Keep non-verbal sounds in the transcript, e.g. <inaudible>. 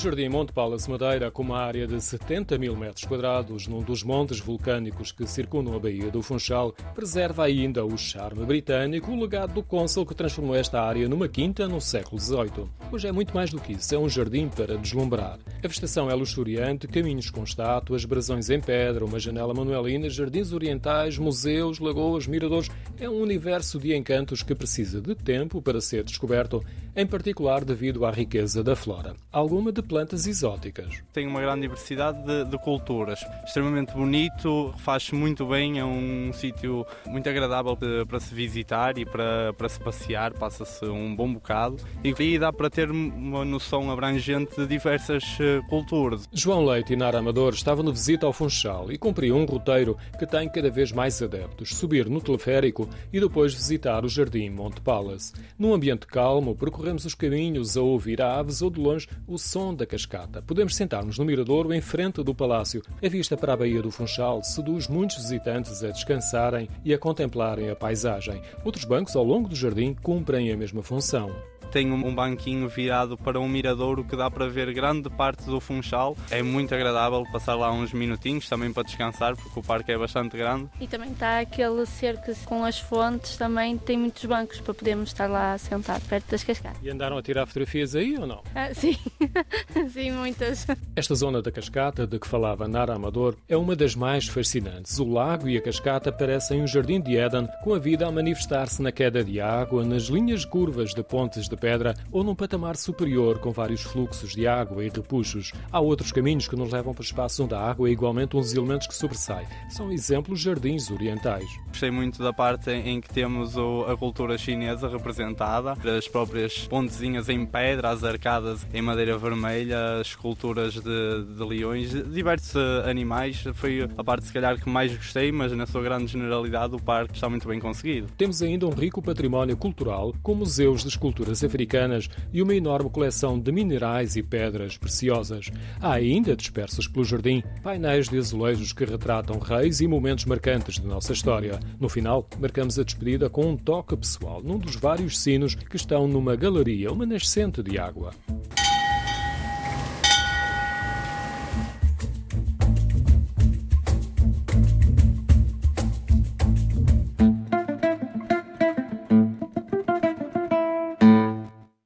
Jardim Monte Palace Madeira, com uma área de 70 mil metros quadrados, num dos montes vulcânicos que circundam a Baía do Funchal, preserva ainda o charme britânico, o legado do cônsul que transformou esta área numa quinta no século XVIII. Hoje é muito mais do que isso, é um jardim para deslumbrar. A vegetação é luxuriante, caminhos com estátuas, brasões em pedra, uma janela manuelina, jardins orientais, museus, lagoas, miradores. É um universo de encantos que precisa de tempo para ser descoberto, em particular devido à riqueza da flora. Alguma de plantas exóticas. Tem uma grande diversidade de, de culturas. Extremamente bonito, faz-se muito bem, é um sítio muito agradável para se visitar e para, para se passear, passa-se um bom bocado e, dá para ter uma noção abrangente de diversas eh, culturas. João Leite e Nara Amador estavam no visita ao Funchal e cumpriam um roteiro que tem cada vez mais adeptos: subir no teleférico e depois visitar o Jardim Monte Palace. Num ambiente calmo, percorremos os caminhos a ouvir aves ou de longe o som da cascata. Podemos sentar-nos no miradouro em frente do palácio. A vista para a Baía do Funchal seduz muitos visitantes a descansarem e a contemplarem a paisagem. Outros bancos ao longo do jardim cumprem a mesma função tem um banquinho virado para um miradouro que dá para ver grande parte do Funchal. É muito agradável passar lá uns minutinhos também para descansar, porque o parque é bastante grande. E também está aquele cerco com as fontes, também tem muitos bancos para podermos estar lá sentados perto das cascatas. E andaram a tirar fotografias aí ou não? Ah, sim, <laughs> sim, muitas. Esta zona da cascata de que falava Nara Amador é uma das mais fascinantes. O lago e a cascata parecem um jardim de Éden, com a vida a manifestar-se na queda de água, nas linhas curvas de pontes de pedra ou num patamar superior com vários fluxos de água e repuxos. Há outros caminhos que nos levam para espaços onde a água é igualmente uns elementos que sobressaem. São exemplos jardins orientais. Gostei muito da parte em que temos a cultura chinesa representada, as próprias pontezinhas em pedra, as arcadas em madeira vermelha, as esculturas de, de leões, diversos animais. Foi a parte, se calhar, que mais gostei, mas na sua grande generalidade o parque está muito bem conseguido. Temos ainda um rico património cultural, com museus de esculturas africanas e uma enorme coleção de minerais e pedras preciosas. Há ainda, dispersos pelo jardim, painéis de azulejos que retratam reis e momentos marcantes de nossa história. No final, marcamos a despedida com um toque pessoal num dos vários sinos que estão numa galeria, uma nascente de água.